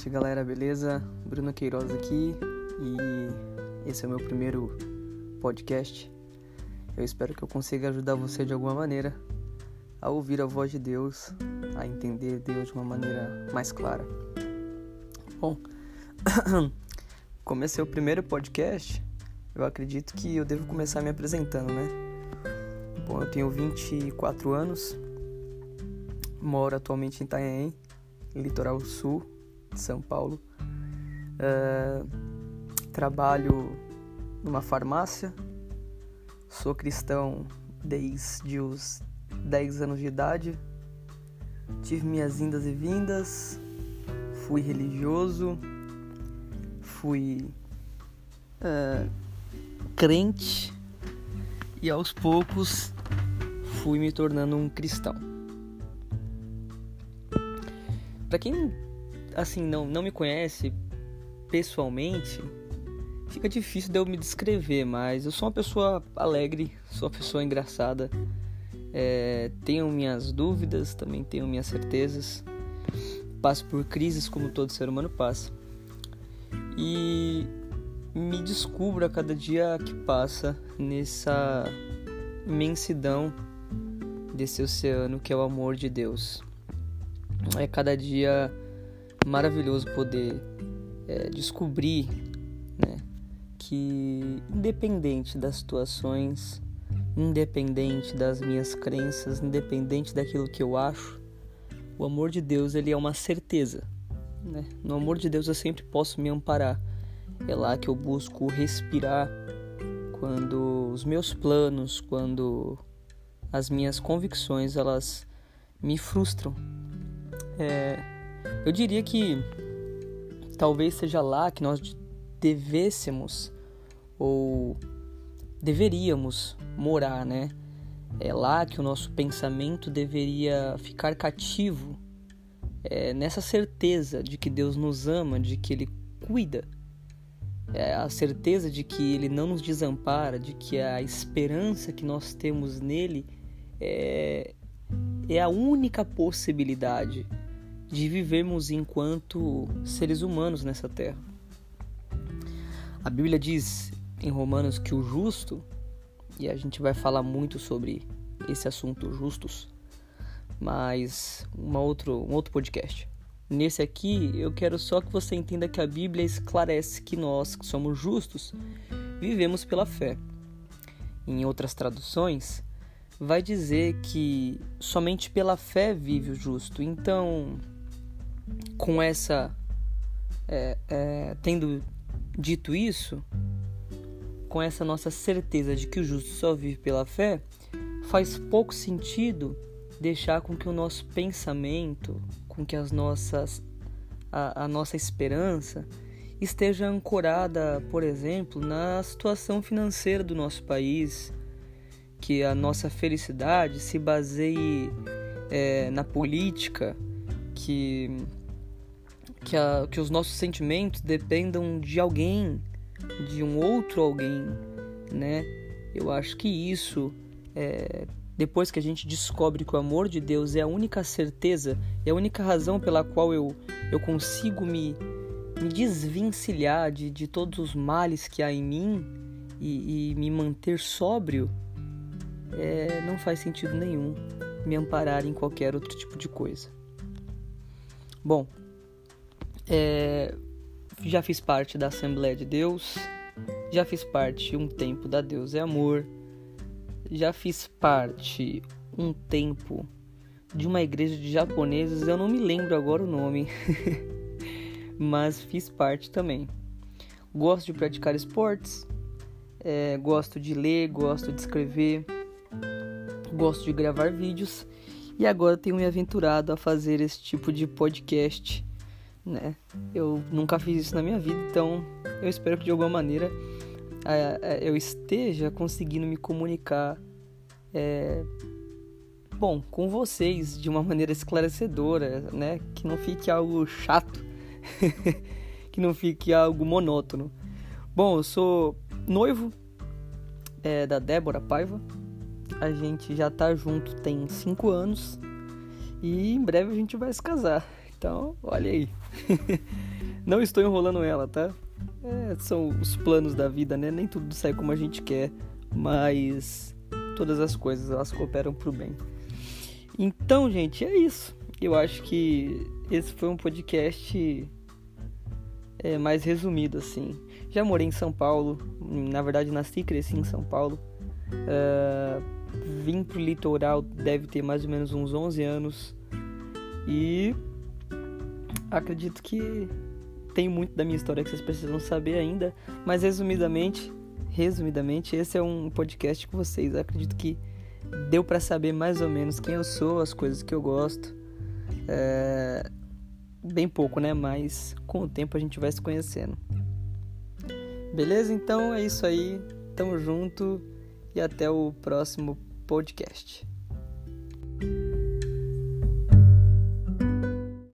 noite, galera, beleza? Bruno Queiroz aqui e esse é o meu primeiro podcast. Eu espero que eu consiga ajudar você de alguma maneira a ouvir a voz de Deus, a entender Deus de uma maneira mais clara. Bom, como esse é o primeiro podcast, eu acredito que eu devo começar me apresentando, né? Bom, eu tenho 24 anos, moro atualmente em Itanhaém, litoral sul de São Paulo. Uh, trabalho numa farmácia, sou cristão desde os 10 anos de idade, tive minhas indas e vindas, fui religioso, fui uh, crente. E aos poucos fui me tornando um cristão. Para quem assim não não me conhece pessoalmente, fica difícil de eu me descrever, mas eu sou uma pessoa alegre, sou uma pessoa engraçada, é, tenho minhas dúvidas, também tenho minhas certezas, passo por crises como todo ser humano passa. E me descubro a cada dia que passa nessa imensidão desse oceano que é o amor de Deus. É cada dia maravilhoso poder é, descobrir né, que, independente das situações, independente das minhas crenças, independente daquilo que eu acho, o amor de Deus ele é uma certeza. Né? No amor de Deus eu sempre posso me amparar. É lá que eu busco respirar quando os meus planos, quando as minhas convicções elas me frustram, é, eu diria que talvez seja lá que nós devêssemos ou deveríamos morar, né? É lá que o nosso pensamento deveria ficar cativo, é, nessa certeza de que Deus nos ama, de que Ele cuida, é a certeza de que Ele não nos desampara, de que a esperança que nós temos nele é, é a única possibilidade de vivermos enquanto seres humanos nessa terra. A Bíblia diz em Romanos que o justo, e a gente vai falar muito sobre esse assunto justos, mas uma outro, um outro podcast. Nesse aqui, eu quero só que você entenda que a Bíblia esclarece que nós, que somos justos, vivemos pela fé. Em outras traduções, vai dizer que somente pela fé vive o justo. Então, com essa. É, é, tendo dito isso, com essa nossa certeza de que o justo só vive pela fé, faz pouco sentido deixar com que o nosso pensamento, com que as nossas, a, a nossa esperança esteja ancorada, por exemplo, na situação financeira do nosso país, que a nossa felicidade se baseie é, na política, que que, a, que os nossos sentimentos dependam de alguém, de um outro alguém, né? Eu acho que isso, é, depois que a gente descobre que o amor de Deus é a única certeza, é a única razão pela qual eu, eu consigo me, me de, de todos os males que há em mim e, e me manter sóbrio, é, não faz sentido nenhum me amparar em qualquer outro tipo de coisa. Bom, é, já fiz parte da Assembleia de Deus, já fiz parte um tempo da Deus é Amor, já fiz parte um tempo de uma igreja de japoneses, eu não me lembro agora o nome, mas fiz parte também. Gosto de praticar esportes, é, gosto de ler, gosto de escrever, gosto de gravar vídeos e agora tenho me aventurado a fazer esse tipo de podcast né? Eu nunca fiz isso na minha vida, então eu espero que de alguma maneira eu esteja conseguindo me comunicar, é, bom, com vocês de uma maneira esclarecedora, né? Que não fique algo chato, que não fique algo monótono. Bom, eu sou noivo é, da Débora Paiva. A gente já tá junto tem cinco anos e em breve a gente vai se casar Então, olha aí. Não estou enrolando ela, tá? É, são os planos da vida, né? Nem tudo sai como a gente quer, mas todas as coisas elas cooperam pro bem. Então, gente, é isso. Eu acho que esse foi um podcast é, mais resumido, assim. Já morei em São Paulo, na verdade nasci e cresci em São Paulo. Uh, vim pro litoral deve ter mais ou menos uns 11 anos. E acredito que tem muito da minha história que vocês precisam saber ainda, mas resumidamente, resumidamente, esse é um podcast com vocês. Acredito que deu para saber mais ou menos quem eu sou, as coisas que eu gosto. É... Bem pouco, né? Mas com o tempo a gente vai se conhecendo. Beleza? Então é isso aí. Tamo junto e até o próximo podcast.